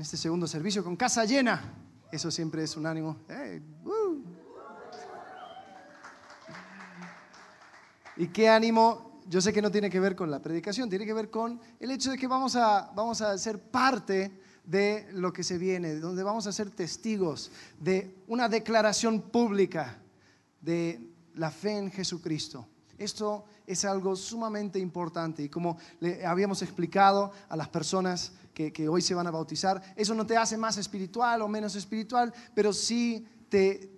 en este segundo servicio con casa llena. Eso siempre es un ánimo. Y qué ánimo, yo sé que no tiene que ver con la predicación, tiene que ver con el hecho de que vamos a, vamos a ser parte de lo que se viene, donde vamos a ser testigos de una declaración pública de la fe en Jesucristo. Esto es algo sumamente importante y como le habíamos explicado a las personas que, hoy se van a bautizar, eso no te hace más espiritual o menos espiritual, pero sí te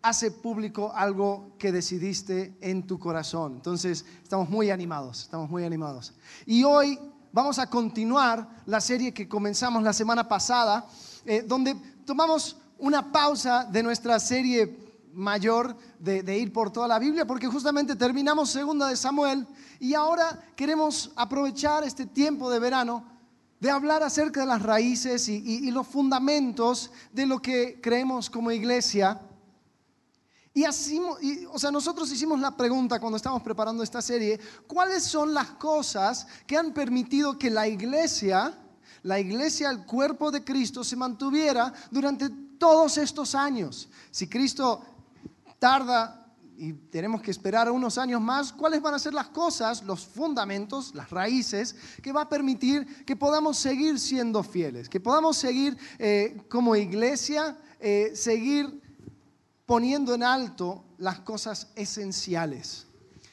hace público algo que decidiste en tu corazón. Entonces, estamos muy animados, estamos muy animados. Y hoy vamos a continuar la serie que comenzamos la semana pasada, eh, donde tomamos una pausa de nuestra serie mayor de, ir por toda la Biblia, porque justamente terminamos segunda de Samuel y ahora queremos aprovechar este tiempo de verano de hablar acerca de las raíces y los fundamentos de lo que creemos como iglesia. Y así, y, o sea, nosotros hicimos la pregunta cuando estábamos preparando esta serie, ¿cuáles son las cosas que han permitido que la iglesia, la iglesia, el cuerpo de Cristo, se mantuviera durante todos estos años? Si Cristo tarda y tenemos que esperar unos años más, ¿cuáles van a ser las cosas, los fundamentos, las raíces que va a permitir que podamos seguir siendo fieles, que podamos seguir eh, como iglesia, eh, seguir poniendo en alto las cosas esenciales.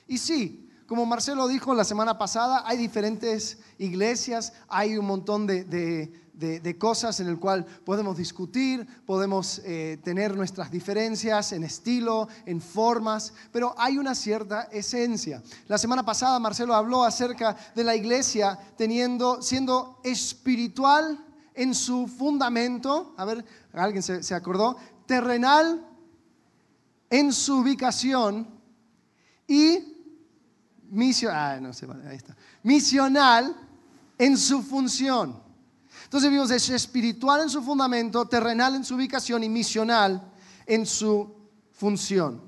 Y sí, como Marcelo dijo la semana pasada, hay diferentes iglesias, hay un montón de, de, de, cosas en el cual podemos discutir, podemos eh, tener nuestras diferencias en estilo, en formas, pero hay una cierta esencia. La semana pasada Marcelo habló acerca de la iglesia teniendo, siendo espiritual en su fundamento, a ver, alguien se, se acordó, terrenal en su ubicación y ah, misional en su función. Entonces vimos es espiritual en su fundamento, terrenal en su ubicación y misional en su función.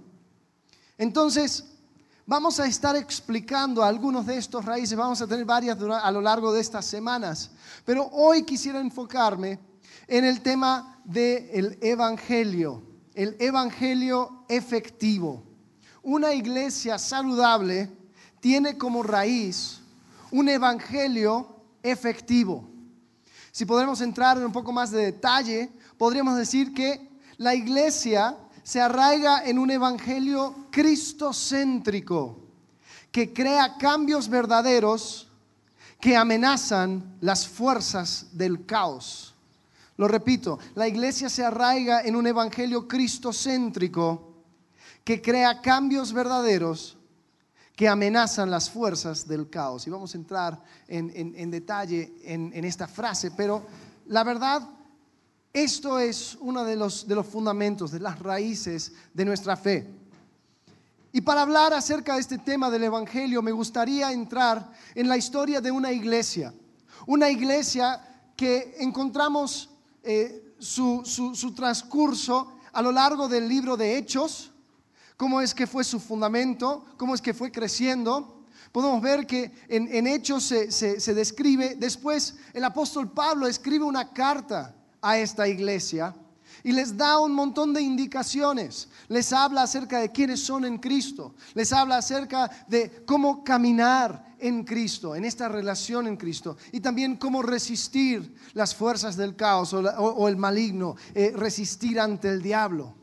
Entonces, vamos a estar explicando algunos de estos raíces, vamos a tener varias a lo largo de estas semanas, pero hoy quisiera enfocarme en el tema del Evangelio el evangelio efectivo. Una iglesia saludable tiene como raíz un evangelio efectivo. Si podemos entrar en un poco más de detalle, podríamos decir que la iglesia se arraiga en un evangelio cristocéntrico que crea cambios verdaderos que amenazan las fuerzas del caos. Lo repito, la iglesia se arraiga en un evangelio cristocéntrico que crea cambios verdaderos que amenazan las fuerzas del caos. Y vamos a entrar en, detalle en, esta frase, pero la verdad, esto es uno de los, de los fundamentos, de las raíces de nuestra fe. Y para hablar acerca de este tema del Evangelio, me gustaría entrar en la historia de una iglesia. Una iglesia que encontramos eh, su, su, transcurso a lo largo del libro de Hechos, cómo es que fue su fundamento, cómo es que fue creciendo. Podemos ver que en, Hechos se, describe, después el apóstol Pablo escribe una carta a esta iglesia y les da un montón de indicaciones. Les habla acerca de quiénes son en Cristo. Les habla acerca de cómo caminar en Cristo, en esta relación en Cristo. Y también cómo resistir las fuerzas del caos o el maligno, eh, resistir ante el diablo.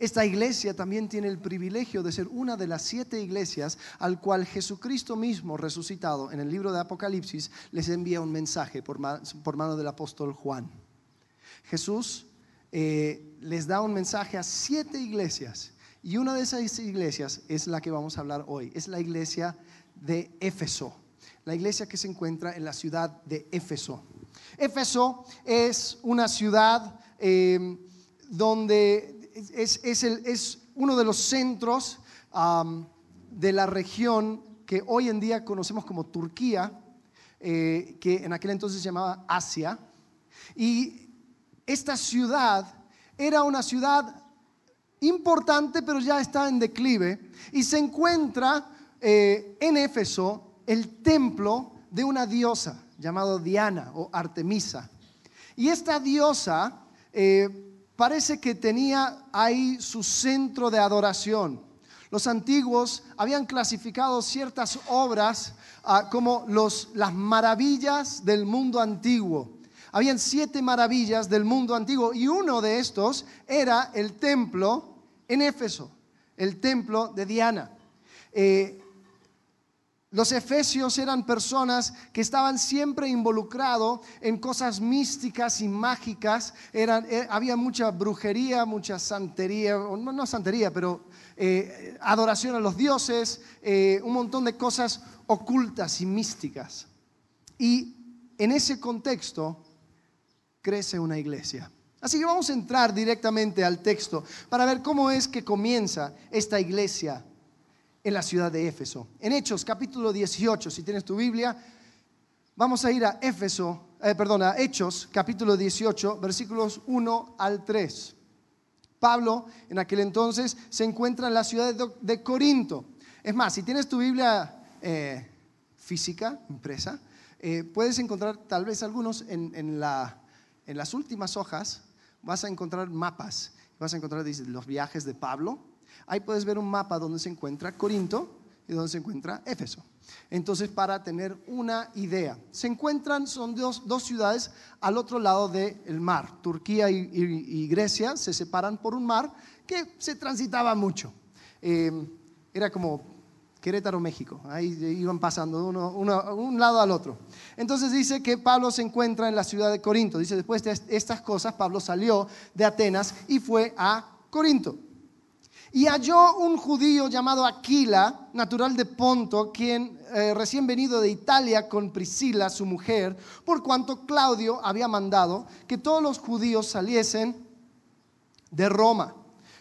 Esta iglesia también tiene el privilegio de ser una de las siete iglesias al cual Jesucristo mismo resucitado en el libro de Apocalipsis les envía un mensaje por, mano del apóstol Juan. Jesús eh, les da un mensaje a siete iglesias y una de esas iglesias es la que vamos a hablar hoy, es la iglesia de Éfeso, la iglesia que se encuentra en la ciudad de Éfeso. Éfeso es una ciudad eh, donde es, es, el, es, uno de los centros de la región que hoy en día conocemos como Turquía, eh, que en aquel entonces se llamaba Asia. Y esta ciudad era una ciudad importante, pero ya está en declive, y se encuentra eh, en Éfeso el templo de una diosa llamado Diana o Artemisa. Y esta diosa eh, parece que tenía ahí su centro de adoración. Los antiguos habían clasificado ciertas obras ah, como las maravillas del mundo antiguo. Habían siete maravillas del mundo antiguo y uno de estos era el templo en Éfeso, el templo de Diana. Eh, los efesios eran personas que estaban siempre involucrados en cosas místicas y mágicas. Eh, había mucha brujería, mucha santería, no, no santería, pero eh, adoración a los dioses, eh, un montón de cosas ocultas y místicas. Y en ese contexto crece una iglesia. Así que vamos a entrar directamente al texto para ver cómo es que comienza esta iglesia en la ciudad de Éfeso. En Hechos capítulo 18, si tienes tu Biblia, vamos a ir a Éfeso, eh, perdón, a Hechos capítulo 18, versículos 1 al 3. Pablo en aquel entonces se encuentra en la ciudad de, Corinto. Es más, si tienes tu Biblia eh, física, impresa, eh, puedes encontrar tal vez algunos en, en, la, en las últimas hojas, vas a encontrar mapas, vas a encontrar los viajes de Pablo, ahí puedes ver un mapa donde se encuentra Corinto y donde se encuentra Éfeso. Entonces, para tener una idea, se encuentran, son dos, ciudades al otro lado del mar. Turquía y, Grecia se separan por un mar que se transitaba mucho. Eh, era como Querétaro, México. Ahí iban pasando uno, un lado al otro. Entonces dice que Pablo se encuentra en la ciudad de Corinto. Dice, después de estas cosas, Pablo salió de Atenas y fue a Corinto. Y halló un judío llamado Aquila, natural de Ponto, quien eh, recién venido de Italia con Priscila, su mujer, por cuanto Claudio había mandado que todos los judíos saliesen de Roma.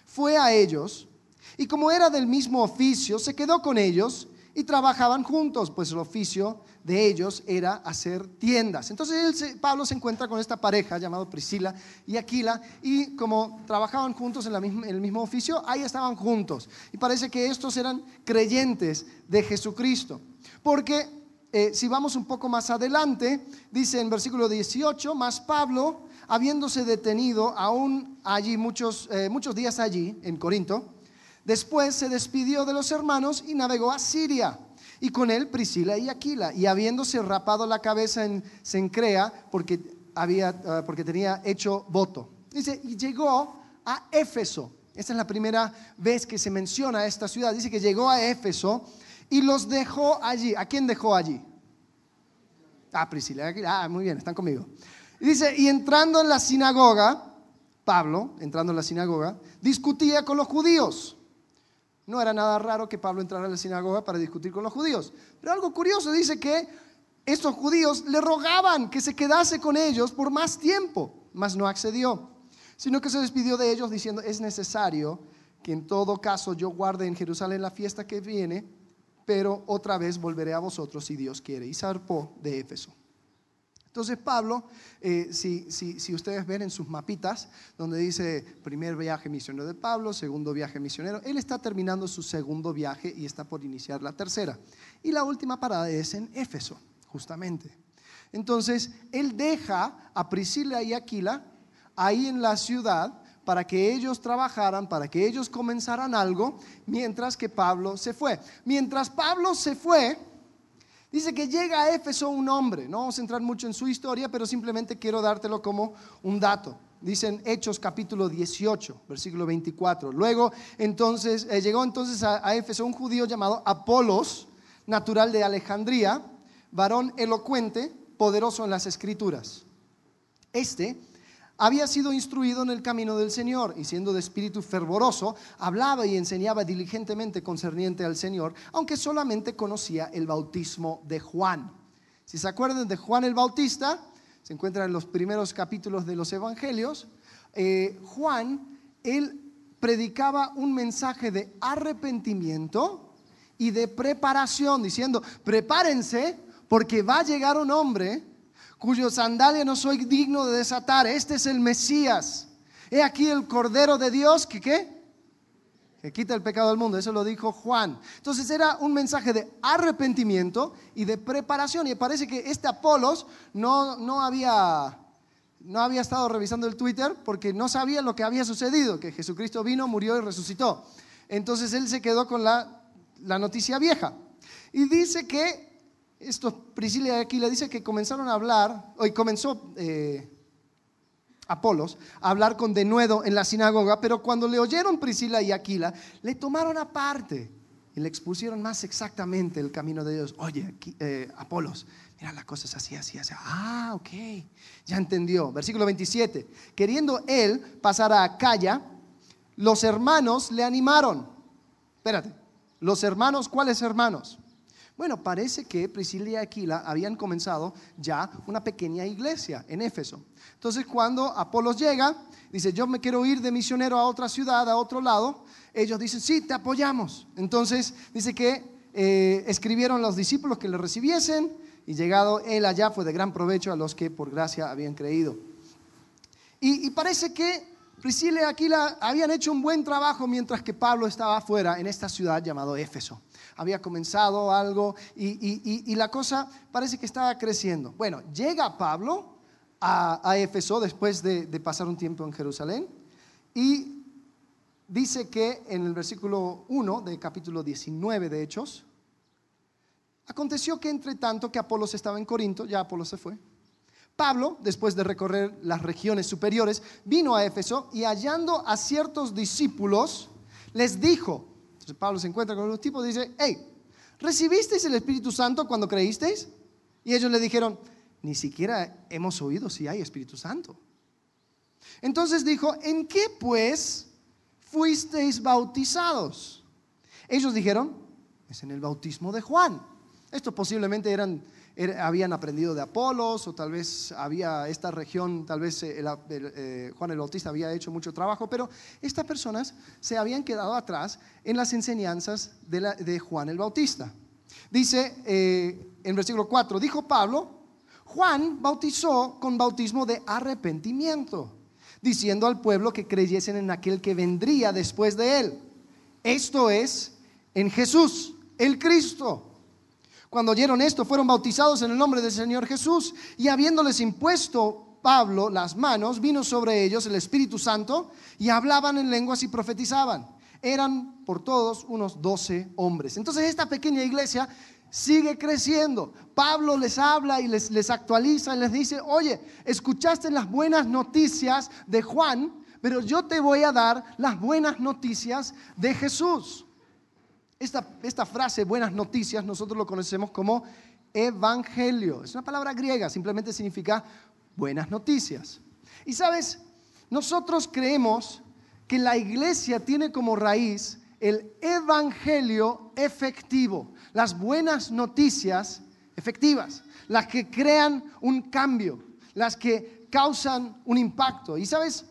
Fue a ellos y como era del mismo oficio, se quedó con ellos y trabajaban juntos, pues el oficio de ellos era hacer tiendas. Entonces Pablo se encuentra con esta pareja llamada Priscila y Aquila y como trabajaban juntos en, el mismo oficio, ahí estaban juntos. Y parece que estos eran creyentes de Jesucristo. Porque eh, si vamos un poco más adelante, dice en versículo 18, más Pablo, habiéndose detenido aún allí muchos, eh, muchos días allí en Corinto, después se despidió de los hermanos y navegó a Siria y con él Priscila y Aquila. Y habiéndose rapado la cabeza en Sencrea, porque, había, ah, porque tenía hecho voto. Dice, y llegó a Éfeso. Esta es la primera vez que se menciona esta ciudad. Dice que llegó a Éfeso y los dejó allí. ¿A quién dejó allí? Ah, Priscila. Ah, muy bien, están conmigo. Dice, y entrando en la sinagoga, Pablo, entrando en la sinagoga, discutía con los judíos no era nada raro que Pablo entrara a la sinagoga para discutir con los judíos. Pero algo curioso dice que estos judíos le rogaban que se quedase con ellos por más tiempo, mas no accedió, sino que se despidió de ellos diciendo, es necesario que en todo caso yo guarde en Jerusalén la fiesta que viene, pero otra vez volveré a vosotros si Dios quiere. Y zarpó de Éfeso. Entonces Pablo, eh, si, si, ustedes ven en sus mapitas, donde dice primer viaje misionero de Pablo, segundo viaje misionero, él está terminando su segundo viaje y está por iniciar la tercera. Y la última parada es en Éfeso, justamente. Entonces, él deja a Priscila y Aquila ahí en la ciudad para que ellos trabajaran, para que ellos comenzaran algo, mientras que Pablo se fue. Mientras Pablo se fue, Dice que llega a Éfeso un hombre, no vamos a entrar mucho en su historia, pero simplemente quiero dártelo como un dato. Dicen Hechos capítulo 18, versículo 24. Luego entonces eh, llegó entonces a, a Éfeso un judío llamado Apolos, natural de Alejandría, varón elocuente, poderoso en las escrituras. Este había sido instruido en el camino del Señor y siendo de espíritu fervoroso, hablaba y enseñaba diligentemente concerniente al Señor, aunque solamente conocía el bautismo de Juan. Si se acuerdan de Juan el Bautista, se encuentra en los primeros capítulos de los Evangelios, eh, Juan, él predicaba un mensaje de arrepentimiento y de preparación, diciendo, prepárense porque va a llegar un hombre cuyo sandalia no soy digno de desatar. Este es el Mesías. He aquí el Cordero de Dios que qué? Que quita el pecado del mundo. Eso lo dijo Juan. Entonces era un mensaje de arrepentimiento y de preparación. Y parece que este Apolos no, no había no había estado revisando el Twitter porque no sabía lo que había sucedido, que Jesucristo vino, murió y resucitó. Entonces él se quedó con la, noticia vieja. Y dice que, esto Priscila y Aquila dice que comenzaron a hablar, hoy comenzó eh, Apolos a hablar con denuedo en la sinagoga, pero cuando le oyeron Priscila y Aquila, le tomaron aparte y le expusieron más exactamente el camino de Dios. Oye, eh, Apolos, mira las cosas así, así, así. Ah, ok, ya entendió. Versículo 27. Queriendo él pasar a Acaya, los hermanos le animaron. Espérate, los hermanos, ¿cuáles hermanos? Bueno, parece que Priscila y Aquila habían comenzado ya una pequeña iglesia en Éfeso. Entonces, cuando Apolos llega, dice, yo me quiero ir de misionero a otra ciudad, a otro lado, ellos dicen, sí, te apoyamos. Entonces, dice que eh, escribieron los discípulos que le recibiesen y llegado él allá fue de gran provecho a los que por gracia habían creído. Y, y parece que Priscila y Aquila habían hecho un buen trabajo mientras que Pablo estaba afuera en esta ciudad llamado Éfeso. Había comenzado algo y, la cosa parece que estaba creciendo. Bueno, llega Pablo a, Éfeso después de, de pasar un tiempo en Jerusalén y dice que en el versículo 1 del capítulo 19 de Hechos, aconteció que entre tanto que Apolos estaba en Corinto, ya Apolos se fue, Pablo, después de recorrer las regiones superiores, vino a Éfeso y hallando a ciertos discípulos, les dijo, entonces Pablo se encuentra con los tipos dice, hey, ¿recibisteis el Espíritu Santo cuando creísteis? Y ellos le dijeron, ni siquiera hemos oído si hay Espíritu Santo. Entonces dijo, ¿en qué pues fuisteis bautizados? Ellos dijeron, es en el bautismo de Juan. Esto posiblemente eran habían aprendido de Apolos o tal vez había esta región, tal vez eh, eh, Juan el Bautista había hecho mucho trabajo, pero estas personas se habían quedado atrás en las enseñanzas de, Juan el Bautista. Dice eh, en versículo 4, dijo Pablo, Juan bautizó con bautismo de arrepentimiento, diciendo al pueblo que creyesen en aquel que vendría después de él. Esto es en Jesús, el Cristo cuando oyeron esto, fueron bautizados en el nombre del Señor Jesús y habiéndoles impuesto Pablo las manos, vino sobre ellos el Espíritu Santo y hablaban en lenguas y profetizaban. Eran por todos unos doce hombres. Entonces esta pequeña iglesia sigue creciendo. Pablo les habla y les, les actualiza y les dice, oye, escuchaste las buenas noticias de Juan, pero yo te voy a dar las buenas noticias de Jesús. Esta, frase, buenas noticias, nosotros lo conocemos como evangelio. Es una palabra griega, simplemente significa buenas noticias. Y sabes, nosotros creemos que la iglesia tiene como raíz el evangelio efectivo, las buenas noticias efectivas, las que crean un cambio, las que causan un impacto. Y sabes,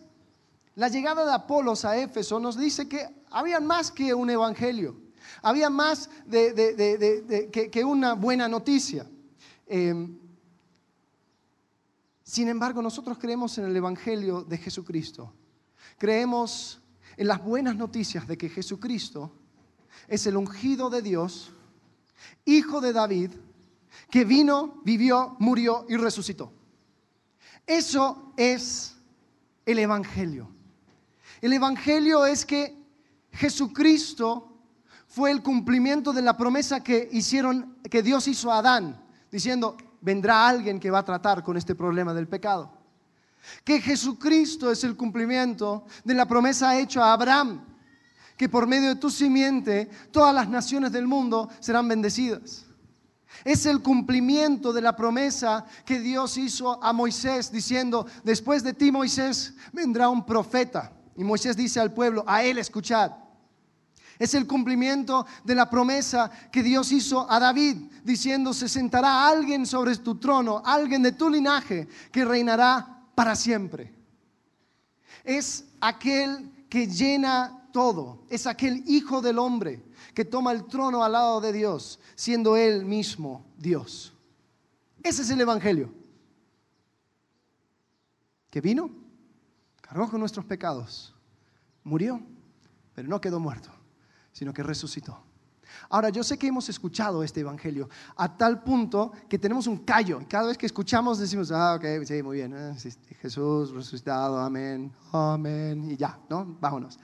la llegada de Apolos a Éfeso nos dice que había más que un evangelio. Había más que, una buena noticia. Em, sin embargo, nosotros creemos en el Evangelio de Jesucristo. Creemos en las buenas noticias de que Jesucristo es el ungido de Dios, hijo de David, que vino, vivió, murió y resucitó. Eso es el Evangelio. El Evangelio es que Jesucristo fue el cumplimiento de la promesa que hicieron, que Dios hizo a Adán, diciendo, vendrá alguien que va a tratar con este problema del pecado. Que Jesucristo es el cumplimiento de la promesa hecha a Abraham, que por medio de tu simiente todas las naciones del mundo serán bendecidas. Es el cumplimiento de la promesa que Dios hizo a Moisés diciendo, después de ti Moisés vendrá un profeta. Y Moisés dice al pueblo, a él escuchad. Es el cumplimiento de la promesa que Dios hizo a David, diciendo, se sentará alguien sobre tu trono, alguien de tu linaje, que reinará para siempre. Es aquel que llena todo, es aquel hijo del hombre que toma el trono al lado de Dios, siendo él mismo Dios. Ese es el Evangelio. Que vino, cargó con nuestros pecados, murió, pero no quedó muerto sino que resucitó. Ahora, yo sé que hemos escuchado este Evangelio a tal punto que tenemos un callo. Cada vez que escuchamos decimos, ah, ok, sí, muy bien, eh, Jesús resucitado, amén, amén, y ya, ¿no? Vámonos.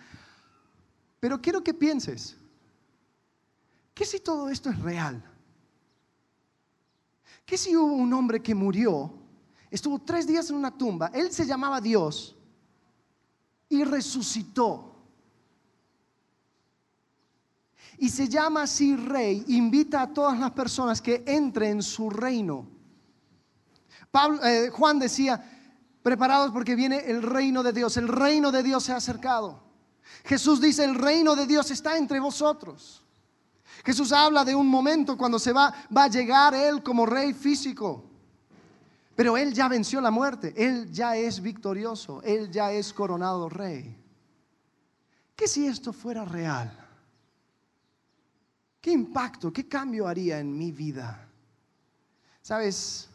Pero quiero que pienses, ¿qué si todo esto es real? ¿Qué si hubo un hombre que murió, estuvo tres días en una tumba, él se llamaba Dios y resucitó? Y se llama así rey, invita a todas las personas que entren en su reino. Eh, Juan decía, preparados porque viene el reino de Dios, el reino de Dios se ha acercado. Jesús dice, el reino de Dios está entre vosotros. Jesús habla de un momento cuando se va, va a llegar Él como rey físico. Pero Él ya venció la muerte, Él ya es victorioso, Él ya es coronado rey. ¿Qué si esto fuera real? ¿Qué impacto, qué cambio haría en mi vida? Sabes,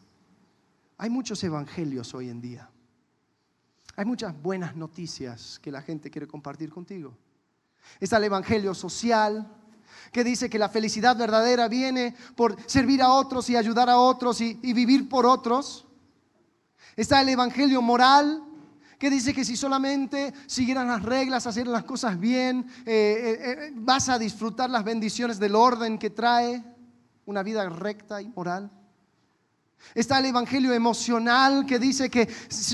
hay muchos evangelios hoy en día. Hay muchas buenas noticias que la gente quiere compartir contigo. Está el evangelio social, que dice que la felicidad verdadera viene por servir a otros y ayudar a otros y, vivir por otros. Está el Evangelio moral, que dice que si solamente siguieran las reglas, hacer las cosas bien, eh, eh, eh, vas a disfrutar las bendiciones del orden que trae una vida recta y moral. Está el evangelio emocional que dice que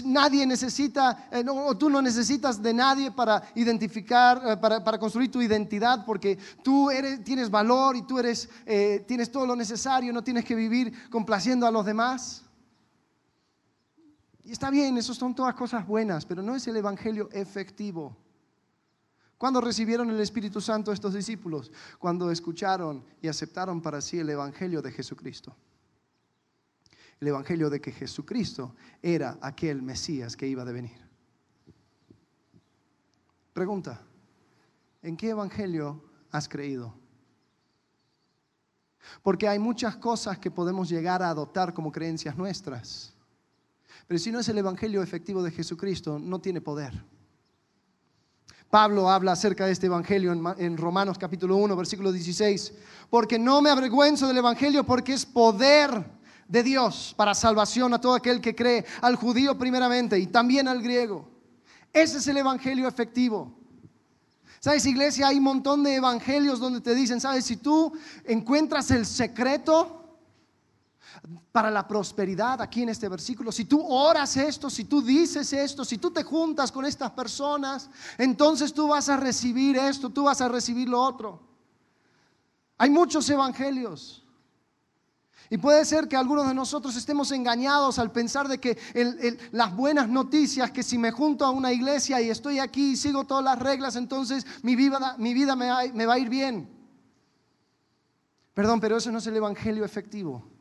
nadie necesita, eh, tú no necesitas de nadie para identificar, eh, para, construir tu identidad, porque tú eres, tienes valor y tú eres, tienes todo lo necesario, no tienes que vivir complaciendo a los demás. Y está bien, eso son todas cosas buenas, pero no es el evangelio efectivo. ¿Cuándo recibieron el Espíritu Santo estos discípulos? Cuando escucharon y aceptaron para sí el evangelio de Jesucristo el Evangelio de que Jesucristo era aquel Mesías que iba a venir. Pregunta, ¿en qué Evangelio has creído? Porque hay muchas cosas que podemos llegar a adoptar como creencias nuestras. Pero si no es el Evangelio efectivo de Jesucristo, no tiene poder. Pablo habla acerca de este Evangelio en, Romanos capítulo 1, versículo 16. Porque no me avergüenzo del Evangelio porque es poder de Dios para salvación a todo aquel que cree, al judío primeramente y también al griego. Ese es el evangelio efectivo. ¿Sabes, iglesia? Hay un montón de evangelios donde te dicen, ¿sabes? Si tú encuentras el secreto para la prosperidad aquí en este versículo, si tú oras esto, si tú dices esto, si tú te juntas con estas personas, entonces tú vas a recibir esto, tú vas a recibir lo otro. Hay muchos evangelios. Y puede ser que algunos de nosotros estemos engañados al pensar de que las buenas noticias, que si me junto a una iglesia y estoy aquí y sigo todas las reglas, entonces mi vida, mi vida me, me va a ir bien. Perdón, pero eso no es el Evangelio efectivo.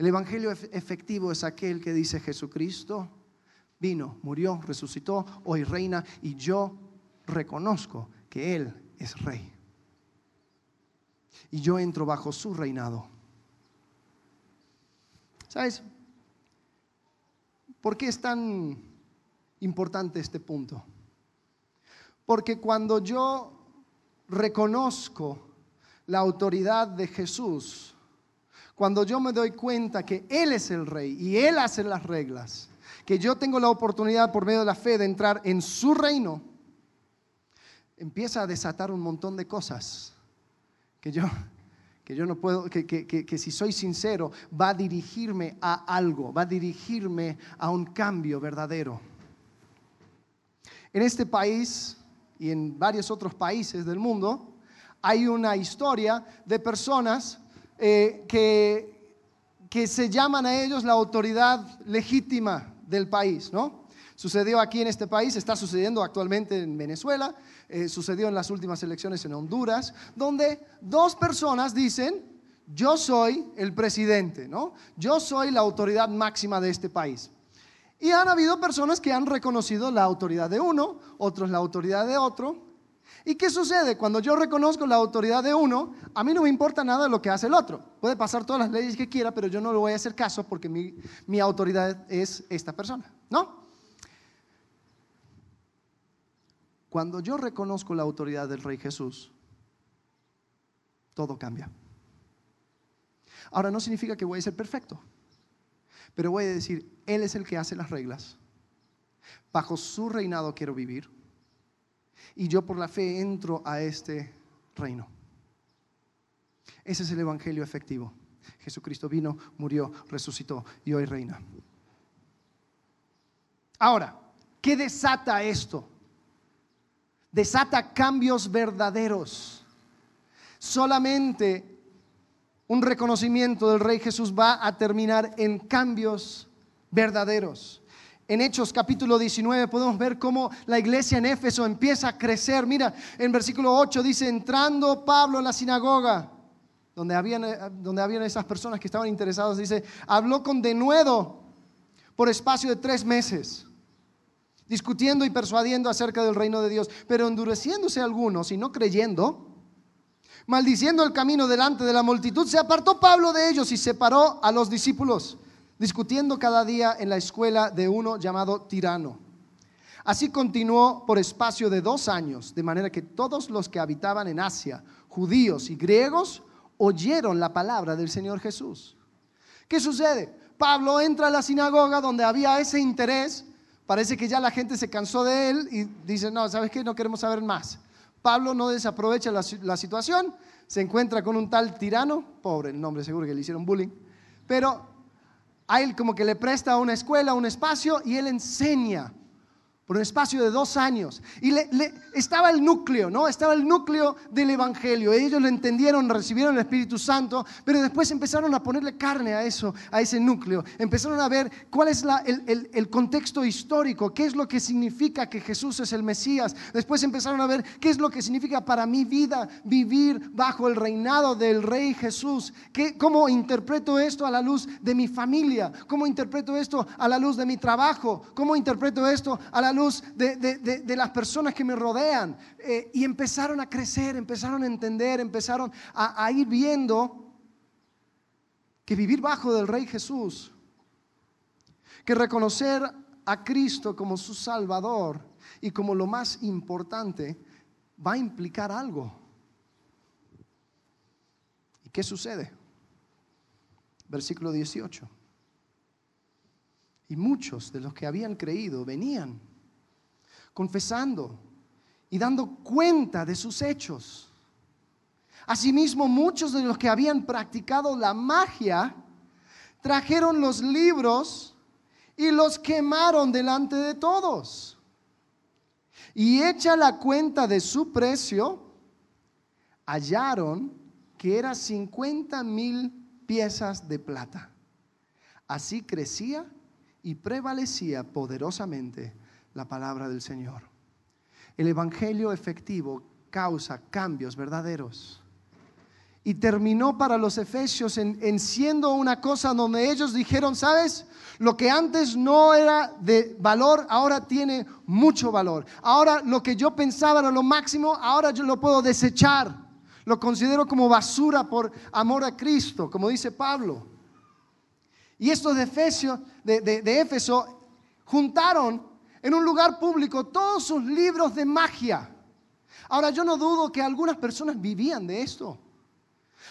El Evangelio efectivo es aquel que dice Jesucristo vino, murió, resucitó, hoy reina y yo reconozco que Él es rey. Y yo entro bajo su reinado. ¿Sabes? ¿Por qué es tan importante este punto? Porque cuando yo reconozco la autoridad de Jesús, cuando yo me doy cuenta que Él es el rey y Él hace las reglas, que yo tengo la oportunidad por medio de la fe de entrar en su reino, empieza a desatar un montón de cosas que yo que yo no puedo, que, que, si soy sincero, va a dirigirme a algo, va a dirigirme a un cambio verdadero. En este país y en varios otros países del mundo hay una historia de personas eh, que, que se llaman a ellos la autoridad legítima del país, ¿no? Sucedió aquí en este país, está sucediendo actualmente en Venezuela, eh, sucedió en las últimas elecciones en Honduras, donde dos personas dicen, yo soy el presidente, ¿no? Yo soy la autoridad máxima de este país. Y han habido personas que han reconocido la autoridad de uno, otros la autoridad de otro. ¿Y qué sucede? Cuando yo reconozco la autoridad de uno, a mí no me importa nada lo que hace el otro. Puede pasar todas las leyes que quiera, pero yo no le voy a hacer caso porque mi, mi autoridad es esta persona, ¿no? Cuando yo reconozco la autoridad del Rey Jesús, todo cambia. Ahora no significa que voy a ser perfecto, pero voy a decir, Él es el que hace las reglas. Bajo su reinado quiero vivir y yo por la fe entro a este reino. Ese es el Evangelio efectivo. Jesucristo vino, murió, resucitó y hoy reina. Ahora, ¿qué desata esto? Desata cambios verdaderos. Solamente un reconocimiento del Rey Jesús va a terminar en cambios verdaderos. En Hechos capítulo 19 podemos ver cómo la iglesia en Éfeso empieza a crecer. Mira, en versículo 8 dice, entrando Pablo en la sinagoga, donde habían, eh, donde habían esas personas que estaban interesadas, dice, habló con denuedo por espacio de tres meses discutiendo y persuadiendo acerca del reino de Dios, pero endureciéndose algunos y no creyendo, maldiciendo el camino delante de la multitud, se apartó Pablo de ellos y separó a los discípulos, discutiendo cada día en la escuela de uno llamado tirano. Así continuó por espacio de dos años, de manera que todos los que habitaban en Asia, judíos y griegos, oyeron la palabra del Señor Jesús. ¿Qué sucede? Pablo entra a la sinagoga donde había ese interés Parece que ya la gente se cansó de él y dice, no, ¿sabes qué? No queremos saber más. Pablo no desaprovecha la, la situación, se encuentra con un tal tirano, pobre el nombre, seguro que le hicieron bullying, pero a él como que le presta una escuela, un espacio y él enseña por un espacio de dos años. Y le, estaba el núcleo, ¿no? Estaba el núcleo del Evangelio. Ellos lo entendieron, recibieron el Espíritu Santo, pero después empezaron a ponerle carne a eso, a ese núcleo. Empezaron a ver cuál es el, el, contexto histórico, qué es lo que significa que Jesús es el Mesías. Después empezaron a ver qué es lo que significa para mi vida vivir bajo el reinado del Rey Jesús. ¿Qué, ¿Cómo interpreto esto a la luz de mi familia? ¿Cómo interpreto esto a la luz de mi trabajo? ¿Cómo interpreto esto a la luz de, las personas que me rodean. Eh, y empezaron a crecer, empezaron a entender, empezaron a ir viendo que vivir bajo del Rey Jesús, que reconocer a Cristo como su Salvador y como lo más importante, va a implicar algo. ¿Y qué sucede? Versículo 18. Y muchos de los que habían creído venían confesando y dando cuenta de sus hechos. Asimismo, muchos de los que habían practicado la magia trajeron los libros y los quemaron delante de todos. Y hecha la cuenta de su precio, hallaron que era 50 mil piezas de plata. Así crecía y prevalecía poderosamente la palabra del Señor. El Evangelio efectivo causa cambios verdaderos. Y terminó para los efesios en, siendo una cosa donde ellos dijeron, ¿sabes? Lo que antes no era de valor, ahora tiene mucho valor. Ahora lo que yo pensaba era lo máximo, ahora yo lo puedo desechar. Lo considero como basura por amor a Cristo, como dice Pablo. Y estos de Efesios, de, de Éfeso, juntaron en un lugar público todos sus libros de magia. Ahora yo no dudo que algunas personas vivían de esto.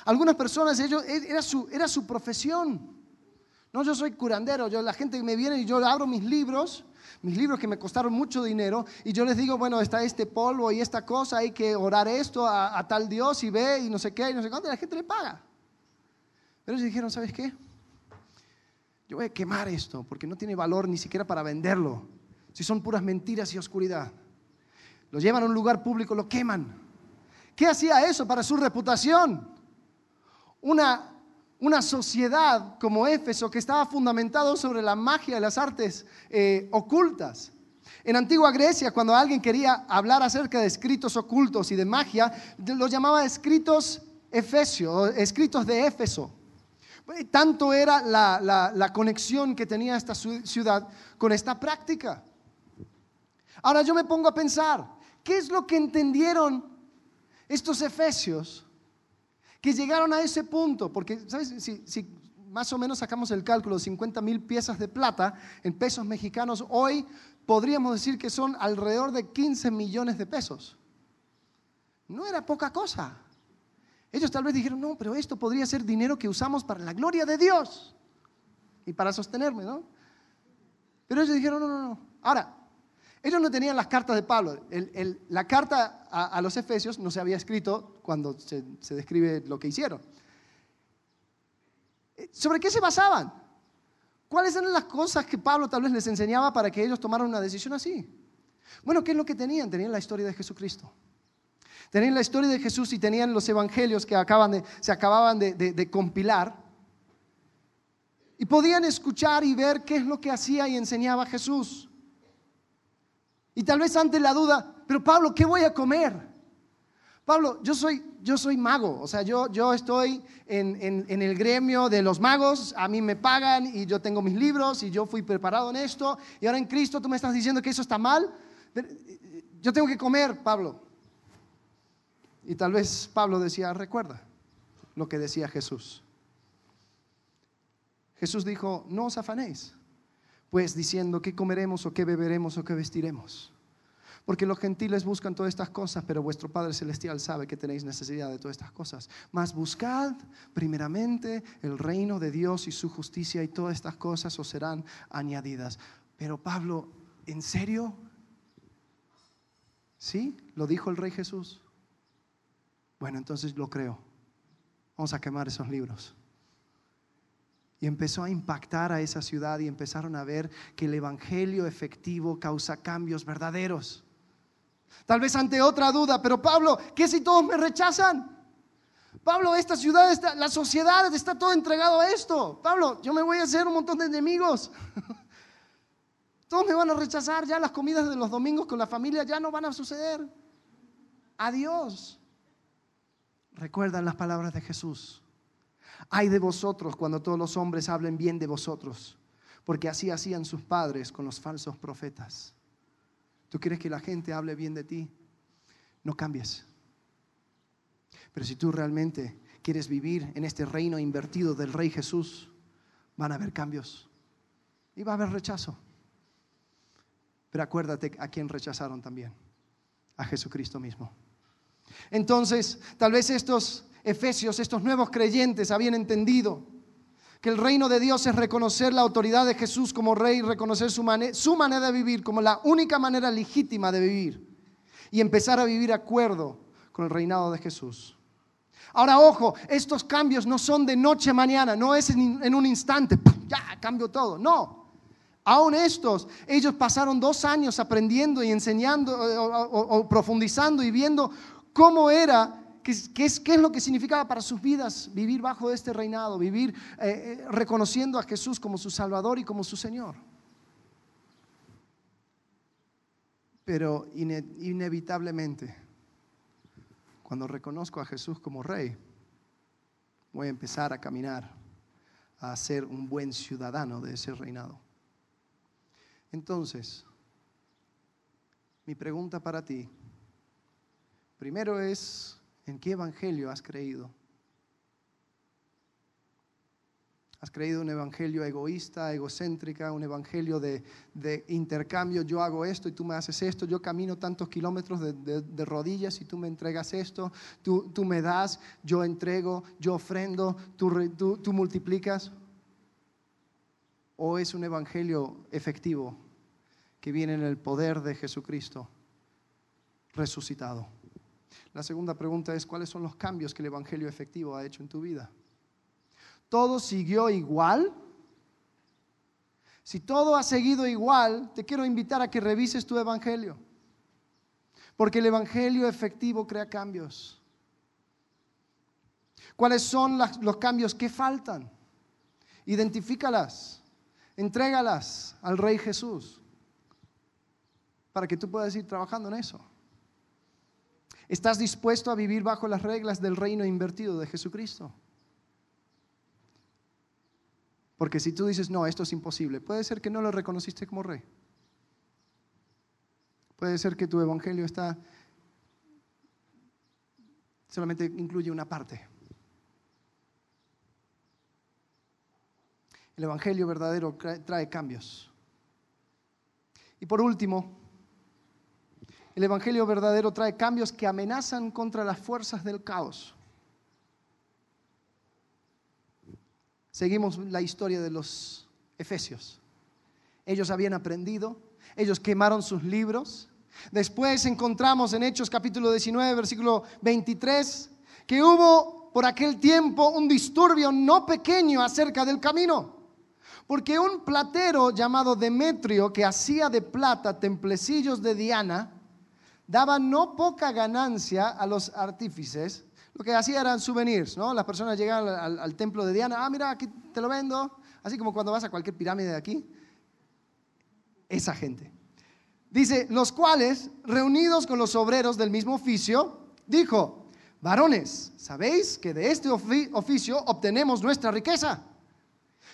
Algunas personas, ellos, e, era su, era su profesión. No, yo soy curandero, yo, la gente me viene y yo abro mis libros, mis libros que me costaron mucho dinero, y yo les digo, bueno, está este polvo y esta cosa, hay que orar esto a, tal Dios y ve y no sé qué, y no sé cuánto, y la gente le paga. Pero ellos dijeron, ¿sabes qué? Yo voy a quemar esto porque no tiene valor ni siquiera para venderlo si son puras mentiras y oscuridad. Lo llevan a un lugar público, lo queman. ¿Qué hacía eso para su reputación? Una, una sociedad como Éfeso que estaba fundamentado sobre la magia y las artes eh, ocultas. En antigua Grecia, cuando alguien quería hablar acerca de escritos ocultos y de magia, lo llamaba escritos efesios, escritos de Éfeso. Tanto era la, la conexión que tenía esta ciudad con esta práctica. Ahora yo me pongo a pensar, ¿qué es lo que entendieron estos efesios que llegaron a ese punto? Porque, ¿sabes? Si, más o menos sacamos el cálculo de 50 mil piezas de plata en pesos mexicanos, hoy podríamos decir que son alrededor de 15 millones de pesos. No era poca cosa. Ellos tal vez dijeron, no, pero esto podría ser dinero que usamos para la gloria de Dios y para sostenerme, ¿no? Pero ellos dijeron, no, no, no. Ahora, ellos no tenían las cartas de Pablo. la carta a, los Efesios no se había escrito cuando se, describe lo que hicieron. Eh, ¿Sobre qué se basaban? ¿Cuáles eran las cosas que Pablo tal vez les enseñaba para que ellos tomaran una decisión así? Bueno, ¿qué es lo que tenían? Tenían la historia de Jesucristo. Tenían la historia de Jesús y tenían los evangelios que se acababan de, compilar. Y podían escuchar y ver qué es lo que hacía y enseñaba Jesús. Y tal vez ante la duda, pero Pablo, ¿qué voy a comer? Pablo, yo soy, yo soy mago, o sea, yo, yo estoy en, en, el gremio de los magos, a mí me pagan y yo tengo mis libros y yo fui preparado en esto, y ahora en Cristo tú me estás diciendo que eso está mal. Yo tengo que comer, Pablo. Y tal vez Pablo decía, recuerda lo que decía Jesús. Jesús dijo, no os afanéis, pues diciendo qué comeremos o qué beberemos o qué vestiremos. Porque los gentiles buscan todas estas cosas, pero vuestro Padre Celestial sabe que tenéis necesidad de todas estas cosas. Mas buscad primeramente el reino de Dios y su justicia y todas estas cosas os serán añadidas. Pero Pablo, ¿en serio? ¿Sí? ¿Lo dijo el Rey Jesús? Bueno, entonces lo creo. Vamos a quemar esos libros. Y empezó a impactar a esa ciudad y empezaron a ver que el Evangelio efectivo causa cambios verdaderos. Tal vez ante otra duda, pero Pablo, ¿qué si todos me rechazan? Pablo, esta ciudad, la sociedad está todo entregado a esto. Pablo, yo me voy a hacer un montón de enemigos. Todos me van a rechazar, ya las comidas de los domingos con la familia ya no van a suceder. Adiós. Recuerdan las palabras de Jesús. Hay de vosotros cuando todos los hombres hablen bien de vosotros, porque así hacían sus padres con los falsos profetas. ¿Tú quieres que la gente hable bien de ti? No cambies. Pero si tú realmente quieres vivir en este reino invertido del Rey Jesús, van a haber cambios y va a haber rechazo. Pero acuérdate a quién rechazaron también, a Jesucristo mismo. Entonces, tal vez estos efesios, estos nuevos creyentes habían entendido que el reino de Dios es reconocer la autoridad de Jesús como rey, reconocer su, su manera de vivir como la única manera legítima de vivir y empezar a vivir acuerdo con el reinado de Jesús. Ahora, ojo, estos cambios no son de noche a mañana, no es en, un instante, ya cambio todo, no. Aún estos, ellos pasaron dos años aprendiendo y enseñando o profundizando y viendo cómo era, qué, es, lo que significaba para sus vidas vivir bajo este reinado, vivir eh, eh, reconociendo a Jesús como su Salvador y como su Señor. Pero inevitablemente, cuando reconozco a Jesús como Rey, voy a empezar a caminar, a ser un buen ciudadano de ese reinado. Entonces, mi pregunta para ti Primero es, ¿en qué evangelio has creído? ¿Has creído un evangelio egoísta, egocéntrica, un evangelio de, intercambio? Yo hago esto y tú me haces esto, yo camino tantos kilómetros de, rodillas y tú me entregas esto, tú, me das, yo entrego, yo ofrendo, tú, tú multiplicas. ¿O es un evangelio efectivo que viene en el poder de Jesucristo resucitado? La segunda pregunta es, ¿cuáles son los cambios que el Evangelio efectivo ha hecho en tu vida? ¿Todo siguió igual? Si todo ha seguido igual, te quiero invitar a que revises tu Evangelio. Porque el Evangelio efectivo crea cambios. ¿Cuáles son los cambios que faltan? Identifícalas, entrégalas al Rey Jesús para que tú puedas ir trabajando en eso. ¿Estás dispuesto a vivir bajo las reglas del reino invertido de Jesucristo? Porque si tú dices, no, esto es imposible, puede ser que no lo reconociste como rey. Puede ser que tu evangelio está solamente incluye una parte. El evangelio verdadero trae cambios. Y por último, el Evangelio verdadero trae cambios que amenazan contra las fuerzas del caos. seguimos la historia de los efesios. Ellos habían aprendido, ellos quemaron sus libros. Después encontramos en Hechos capítulo 19, versículo 23, que hubo por aquel tiempo un disturbio no pequeño acerca del camino. Porque un platero llamado Demetrio, que hacía de plata templecillos de Diana, daba no poca ganancia a los artífices. Lo que hacía eran souvenirs, ¿no? Las personas llegaban al, al templo de Diana, ah, mira, aquí te lo vendo, así como cuando vas a cualquier pirámide de aquí. Esa gente. Dice, los cuales, reunidos con los obreros del mismo oficio, dijo, varones, ¿sabéis que de este oficio obtenemos nuestra riqueza?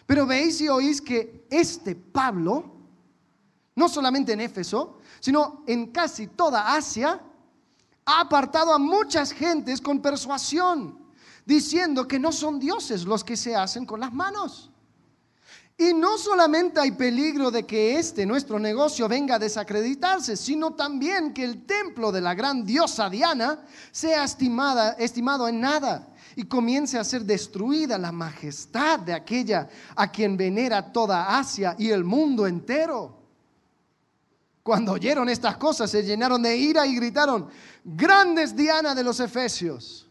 Pero veis y oís que este Pablo, no solamente en Éfeso, sino en casi toda Asia, ha apartado a muchas gentes con persuasión, diciendo que no son dioses los que se hacen con las manos. Y no solamente hay peligro de que este nuestro negocio venga a desacreditarse, sino también que el templo de la gran diosa Diana sea estimada, estimado en nada y comience a ser destruida la majestad de aquella a quien venera toda Asia y el mundo entero. Cuando oyeron estas cosas se llenaron de ira y gritaron, grandes Diana de los Efesios.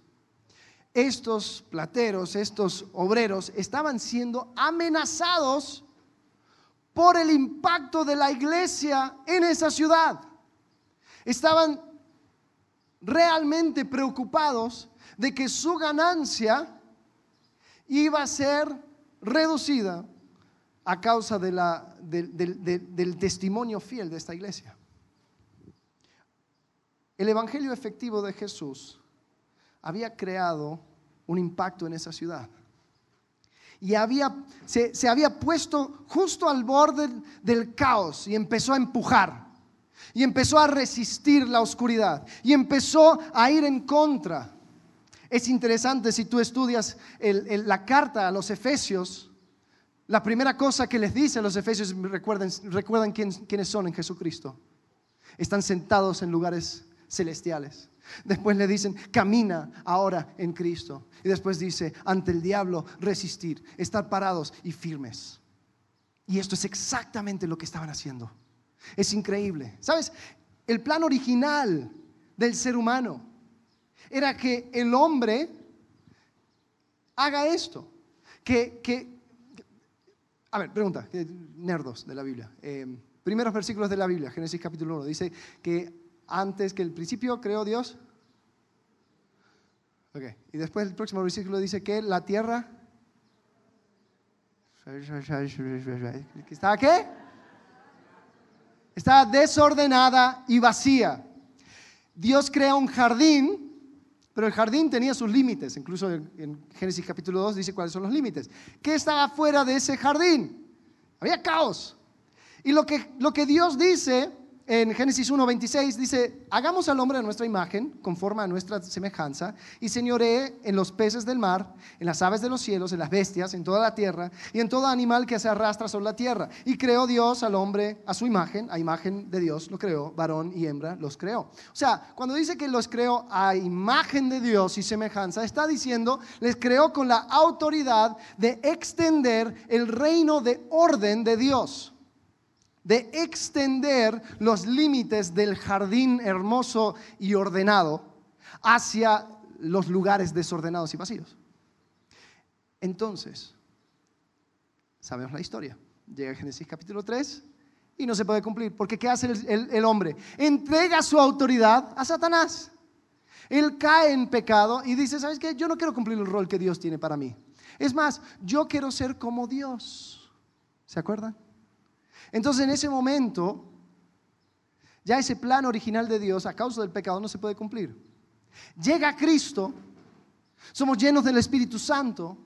Estos plateros, estos obreros estaban siendo amenazados por el impacto de la iglesia en esa ciudad. Estaban realmente preocupados de que su ganancia iba a ser reducida a causa del testimonio fiel de esta iglesia. El Evangelio efectivo de Jesús había creado un impacto en esa ciudad. Y había, se había puesto justo al borde del caos y empezó a empujar. Y empezó a resistir la oscuridad. Y empezó a ir en contra es interesante si tú estudias la carta a los Efesios, la primera cosa que les dice los Efesios, recuerden, recuerdan quiénes son en Jesucristo. Están sentados en lugares celestiales. Después le dicen, camina ahora en Cristo. Y después dice, ante el diablo, resistir, estar parados y firmes. Y esto es exactamente lo que estaban haciendo. Es increíble. ¿Sabes? El plan original del ser humano era que el hombre haga esto. Que, a ver, pregunta, nerdos de la Biblia. Eh, primeros versículos de la Biblia, Génesis capítulo 1, dice que antes que el principio creó Dios. Ok, y después el próximo versículo dice que la tierra... ¿Está qué? Está desordenada y vacía. Dios crea un jardín pero el jardín tenía sus límites, incluso en Génesis capítulo 2 dice cuáles son los límites. ¿Qué estaba fuera de ese jardín? Había caos. Y lo que, lo que Dios dice en Génesis 1.26 dice, hagamos al hombre a nuestra imagen, conforme a nuestra semejanza, y señoree en los peces del mar, en las aves de los cielos, en las bestias, en toda la tierra, y en todo animal que se arrastra sobre la tierra. Y creó Dios al hombre a su imagen, a imagen de Dios lo creó, varón y hembra los creó. O sea, cuando dice que los creó a imagen de Dios y semejanza, está diciendo, les creó con la autoridad de extender el reino de orden de Dios de extender los límites del jardín hermoso y ordenado hacia los lugares desordenados y vacíos. Entonces, sabemos la historia. Llega Génesis capítulo 3 y no se puede cumplir. Porque ¿qué hace el, hombre? Entrega su autoridad a Satanás. Él cae en pecado y dice, ¿sabes qué? Yo no quiero cumplir el rol que Dios tiene para mí. Es más, yo quiero ser como Dios. ¿Se acuerdan? Entonces en ese momento, ya ese plan original de Dios a causa del pecado no se puede cumplir. Llega Cristo, somos llenos del Espíritu Santo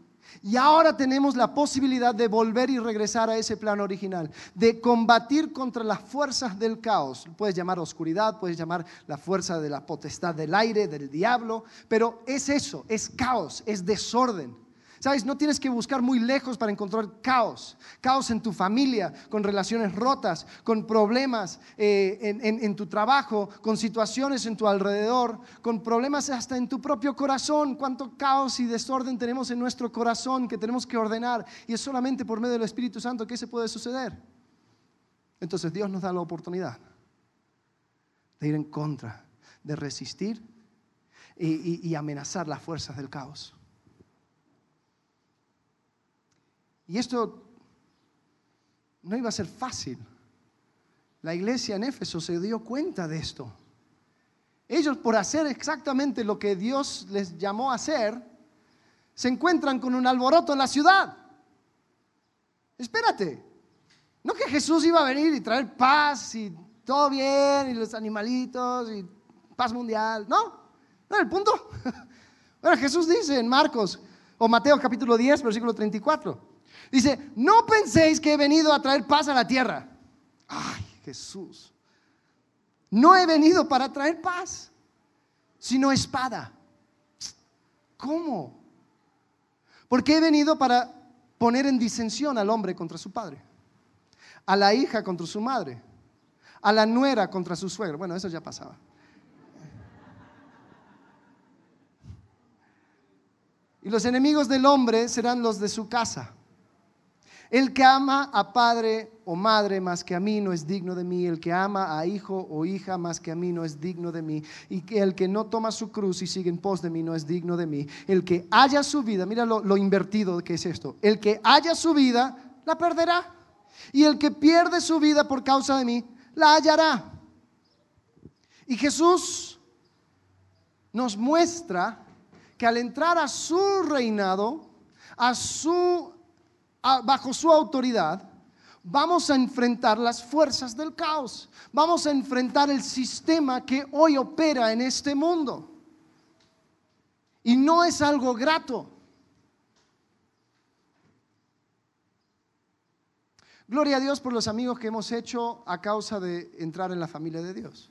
y ahora tenemos la posibilidad de volver y regresar a ese plan original, de combatir contra las fuerzas del caos. Puedes llamar oscuridad, puedes llamar la fuerza de la potestad del aire, del diablo, pero es eso, es caos, es desorden. Sabes, no tienes que buscar muy lejos para encontrar caos. Caos en tu familia, con relaciones rotas, con problemas eh, en, tu trabajo, con situaciones en tu alrededor, con problemas hasta en tu propio corazón. Cuánto caos y desorden tenemos en nuestro corazón que tenemos que ordenar. Y es solamente por medio del Espíritu Santo que se puede suceder. Entonces Dios nos da la oportunidad de ir en contra, de resistir y amenazar las fuerzas del caos. Y esto no iba a ser fácil. La iglesia en Éfeso se dio cuenta de esto. Ellos por hacer exactamente lo que Dios les llamó a hacer, se encuentran con un alboroto en la ciudad. Espérate, no que Jesús iba a venir y traer paz y todo bien y los animalitos y paz mundial, no, no era el punto. Bueno, Jesús dice en Marcos o Mateo capítulo 10, versículo 34, Dice, no penséis que he venido a traer paz a la tierra. Ay, Jesús. No he venido para traer paz, sino espada. ¿Cómo? Porque he venido para poner en disensión al hombre contra su padre, a la hija contra su madre, a la nuera contra su suegro. Bueno, eso ya pasaba. Y los enemigos del hombre serán los de su casa. El que ama a padre o madre más que a mí no es digno de mí. El que ama a hijo o hija más que a mí no es digno de mí. Y el que no toma su cruz y sigue en pos de mí no es digno de mí. El que haya su vida, mira lo, lo invertido que es esto. El que haya su vida, la perderá. Y el que pierde su vida por causa de mí, la hallará. Y Jesús nos muestra que al entrar a su reinado, a su bajo su autoridad, vamos a enfrentar las fuerzas del caos, vamos a enfrentar el sistema que hoy opera en este mundo. Y no es algo grato. Gloria a Dios por los amigos que hemos hecho a causa de entrar en la familia de Dios.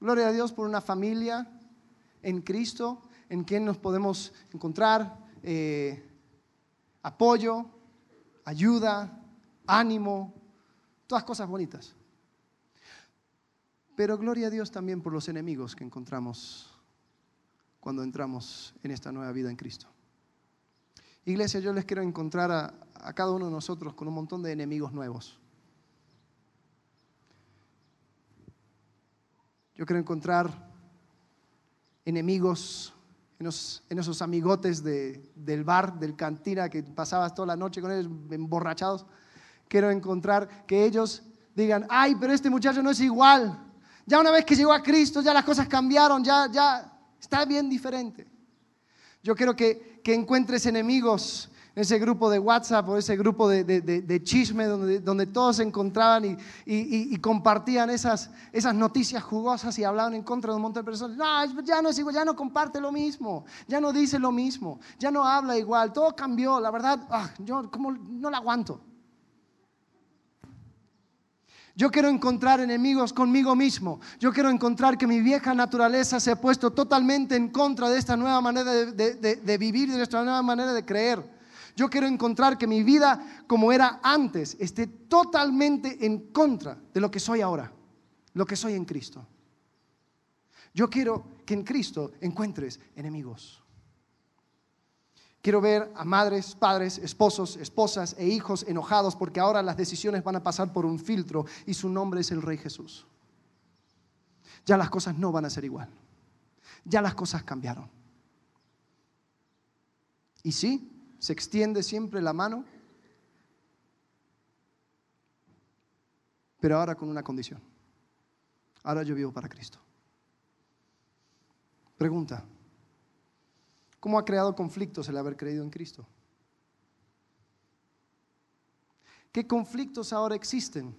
Gloria a Dios por una familia en Cristo en quien nos podemos encontrar eh, apoyo, ayuda, ánimo, todas cosas bonitas. Pero gloria a Dios también por los enemigos que encontramos cuando entramos en esta nueva vida en Cristo. Iglesia, yo les quiero encontrar a, cada uno de nosotros con un montón de enemigos nuevos. Yo quiero encontrar enemigos en, esos amigotes del bar, del cantina, que pasabas toda la noche con ellos emborrachados. Quiero encontrar que ellos digan, ay, pero este muchacho no es igual. Ya una vez que llegó a Cristo, ya las cosas cambiaron, ya, ya está bien diferente. Yo quiero que, que encuentres enemigos ese grupo de WhatsApp o ese grupo de, de, chisme donde, donde, todos se encontraban y, y, compartían esas, esas noticias jugosas y hablaban en contra de un montón de personas. No, ya no es ya no comparte lo mismo, ya no dice lo mismo, ya no habla igual, todo cambió, la verdad, ah, yo como no la aguanto. Yo quiero encontrar enemigos conmigo mismo. Yo quiero encontrar que mi vieja naturaleza se ha puesto totalmente en contra de esta nueva manera de, de vivir, de esta nueva manera de creer. Yo quiero encontrar que mi vida como era antes esté totalmente en contra de lo que soy ahora, lo que soy en Cristo. Yo quiero que en Cristo encuentres enemigos. Quiero ver a madres, padres, esposos, esposas e hijos enojados porque ahora las decisiones van a pasar por un filtro y su nombre es el Rey Jesús. Ya las cosas no van a ser igual. Ya las cosas cambiaron. Y sí, se extiende siempre la mano, pero ahora con una condición. Ahora yo vivo para Cristo. Pregunta, ¿cómo ha creado conflictos el haber creído en Cristo? ¿Qué conflictos ahora existen?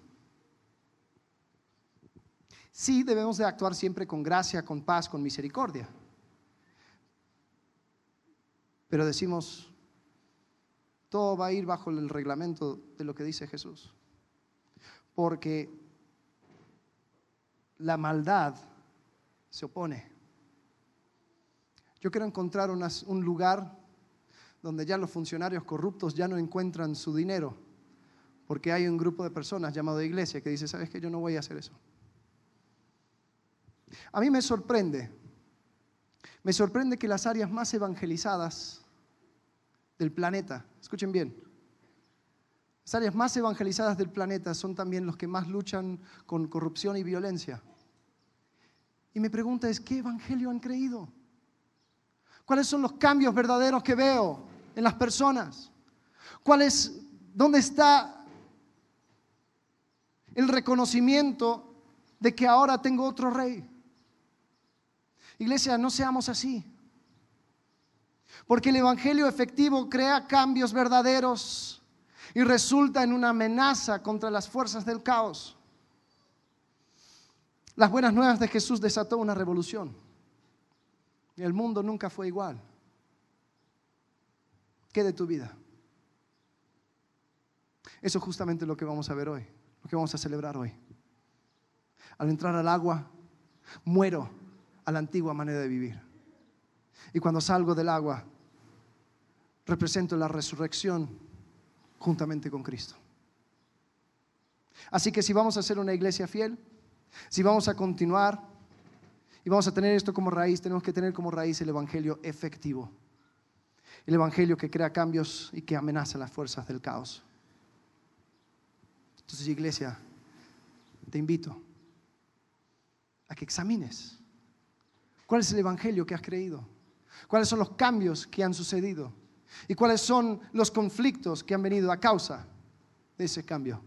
Sí, debemos de actuar siempre con gracia, con paz, con misericordia. Pero decimos, todo va a ir bajo el reglamento de lo que dice Jesús. Porque la maldad se opone. Yo quiero encontrar un lugar donde ya los funcionarios corruptos ya no encuentran su dinero, porque hay un grupo de personas llamado iglesia que dice, ¿sabes qué? Yo no voy a hacer eso. A mí me sorprende, me sorprende que las áreas más evangelizadas del planeta, escuchen bien, las áreas más evangelizadas del planeta son también los que más luchan con corrupción y violencia. Y mi pregunta es, ¿qué evangelio han creído? ¿Cuáles son los cambios verdaderos que veo en las personas? ¿Cuál ¿Dónde está el reconocimiento de que ahora tengo otro rey? Iglesia, no seamos así. Porque el Evangelio efectivo crea cambios verdaderos y resulta en una amenaza contra las fuerzas del caos. Las buenas nuevas de Jesús desató una revolución. El mundo nunca fue igual. ¿Qué de tu vida? Eso es justamente lo que vamos a ver hoy, lo que vamos a celebrar hoy. Al entrar al agua, muero a la antigua manera de vivir. Y cuando salgo del agua, represento la resurrección juntamente con Cristo. Así que si vamos a ser una iglesia fiel, si vamos a continuar y vamos a tener esto como raíz, tenemos que tener como raíz el Evangelio efectivo. El Evangelio que crea cambios y que amenaza las fuerzas del caos. Entonces, iglesia, te invito a que examines ¿Cuál es el Evangelio que has creído? ¿Cuáles son los cambios que han sucedido? ¿Y cuáles son los conflictos que han venido a causa de ese cambio?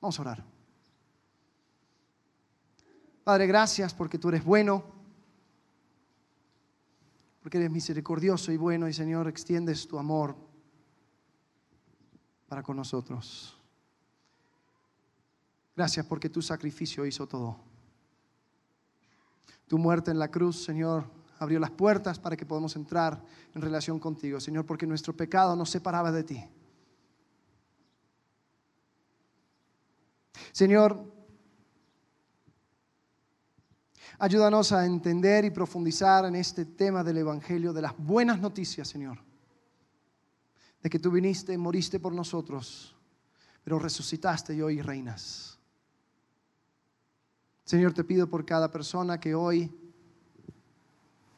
Vamos a orar. Padre, gracias porque tú eres bueno, porque eres misericordioso y bueno y Señor, extiendes tu amor para con nosotros. Gracias porque tu sacrificio hizo todo. Tu muerte en la cruz, Señor, abrió las puertas para que podamos entrar en relación contigo, Señor, porque nuestro pecado nos separaba de ti. Señor, ayúdanos a entender y profundizar en este tema del Evangelio, de las buenas noticias, Señor, de que tú viniste, moriste por nosotros, pero resucitaste y hoy reinas. Señor, te pido por cada persona que hoy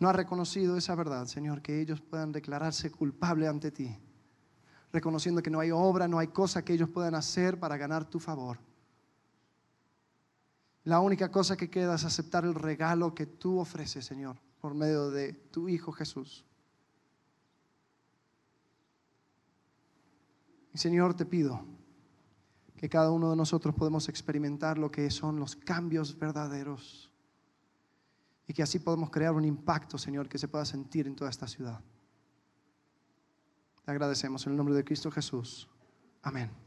no ha reconocido esa verdad, Señor, que ellos puedan declararse culpable ante ti, reconociendo que no hay obra, no hay cosa que ellos puedan hacer para ganar tu favor. La única cosa que queda es aceptar el regalo que tú ofreces, Señor, por medio de tu Hijo Jesús. Y Señor, te pido que cada uno de nosotros podemos experimentar lo que son los cambios verdaderos y que así podemos crear un impacto, Señor, que se pueda sentir en toda esta ciudad. Te agradecemos en el nombre de Cristo Jesús. Amén.